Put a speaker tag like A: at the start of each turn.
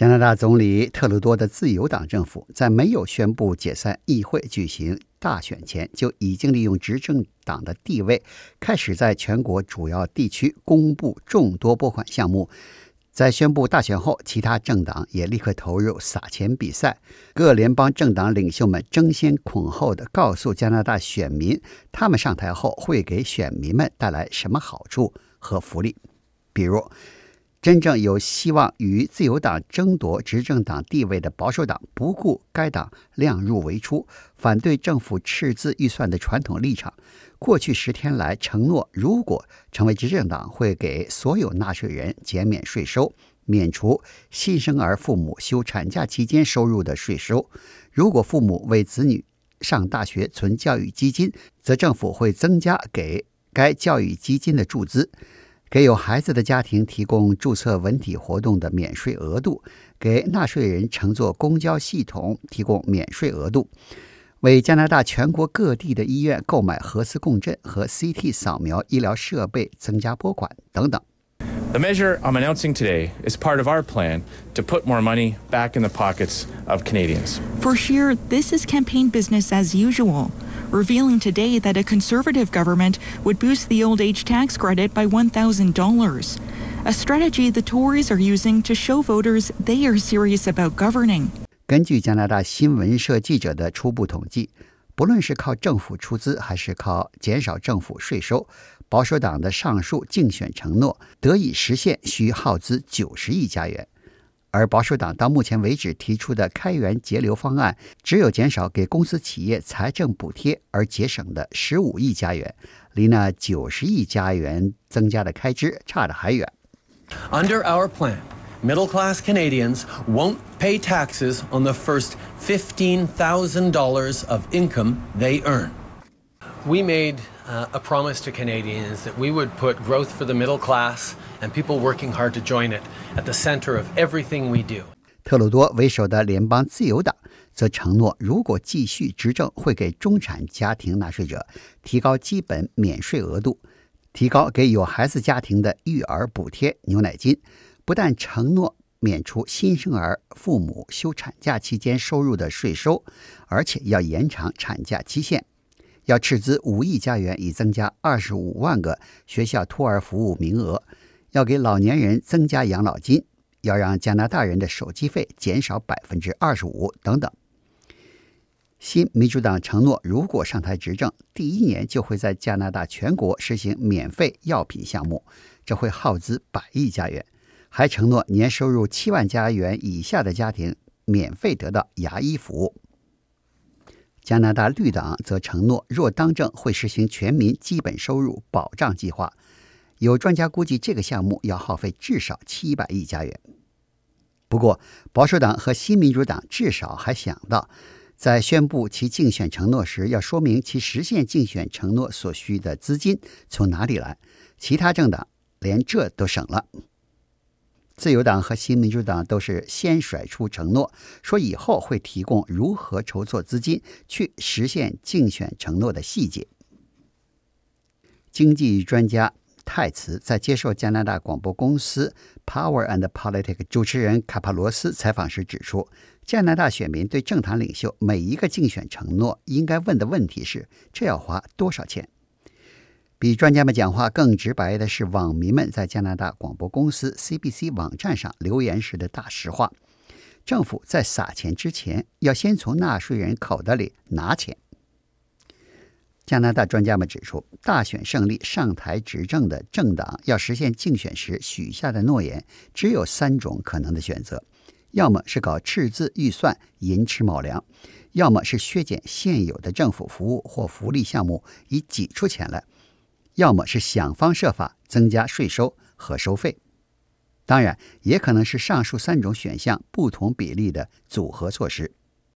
A: 加拿大总理特鲁多的自由党政府在没有宣布解散议会、举行大选前，就已经利用执政党的地位，开始在全国主要地区公布众多拨款项目。在宣布大选后，其他政党也立刻投入撒钱比赛。各联邦政党领袖们争先恐后地告诉加拿大选民，他们上台后会给选民们带来什么好处和福利，比如。真正有希望与自由党争夺执政党地位的保守党，不顾该党量入为出、反对政府赤字预算的传统立场，过去十天来承诺，如果成为执政党，会给所有纳税人减免税收，免除新生儿父母休产假期间收入的税收；如果父母为子女上大学存教育基金，则政府会增加给该教育基金的注资。给有孩子的家庭提供注册文体活动的免税额度，给纳税人乘坐公交系统提供免税额度，为加拿大全国各地的医院购买核磁共振和 CT 扫描医疗设备增加拨款等等。
B: The measure I'm announcing today is part of our plan to put more money back in the pockets of Canadians.
C: For Scheer, this is campaign business as usual. revealing today that a conservative government would boost the old age tax credit by $1,000, a strategy the Tories are using to show voters they are serious about governing.
A: 根据加拿大新闻社记者的初步统计，不论是靠政府出资，还是靠减少政府税收，保守党的上述竞选承诺得以实现，需耗资九十亿加元。 而保守党到目前为止提出的开源节流方案，只有减少给公司企业财政补贴而节省的十五亿加元，离那九十亿加元增加的开支差得还远。
D: Under our plan, middle class Canadians won't pay taxes on the first fifteen thousand dollars of income they earn. We made uh, a promise to Canadians that we would put growth for the middle class and people working hard to join it at the center of everything we do.
A: 特鲁多为首的联邦自由党则承诺，如果继续执政，会给中产家庭纳税者提高基本免税额度，提高给有孩子家庭的育儿补贴、牛奶金。不但承诺免除新生儿父母休产假期间收入的税收，而且要延长产假期限。要斥资五亿加元，以增加二十五万个学校托儿服务名额；要给老年人增加养老金；要让加拿大人的手机费减少百分之二十五等等。新民主党承诺，如果上台执政，第一年就会在加拿大全国实行免费药品项目，这会耗资百亿加元；还承诺年收入七万加元以下的家庭免费得到牙医服务。加拿大绿党则承诺，若当政会实行全民基本收入保障计划。有专家估计，这个项目要耗费至少七百亿加元。不过，保守党和新民主党至少还想到，在宣布其竞选承诺时，要说明其实现竞选承诺所需的资金从哪里来。其他政党连这都省了。自由党和新民主党都是先甩出承诺，说以后会提供如何筹措资金去实现竞选承诺的细节。经济专家泰茨在接受加拿大广播公司 Power and Politics 主持人卡帕罗斯采访时指出，加拿大选民对政坛领袖每一个竞选承诺应该问的问题是：这要花多少钱？比专家们讲话更直白的是，网民们在加拿大广播公司 CBC 网站上留言时的大实话：政府在撒钱之前，要先从纳税人口袋里拿钱。加拿大专家们指出，大选胜利上台执政的政党要实现竞选时许下的诺言，只有三种可能的选择：要么是搞赤字预算，寅吃卯粮；要么是削减现有的政府服务或福利项目，以挤出钱来。要么是想方设法增加税收和收费，当然也可能是上述三种选项不同比例的组合措施。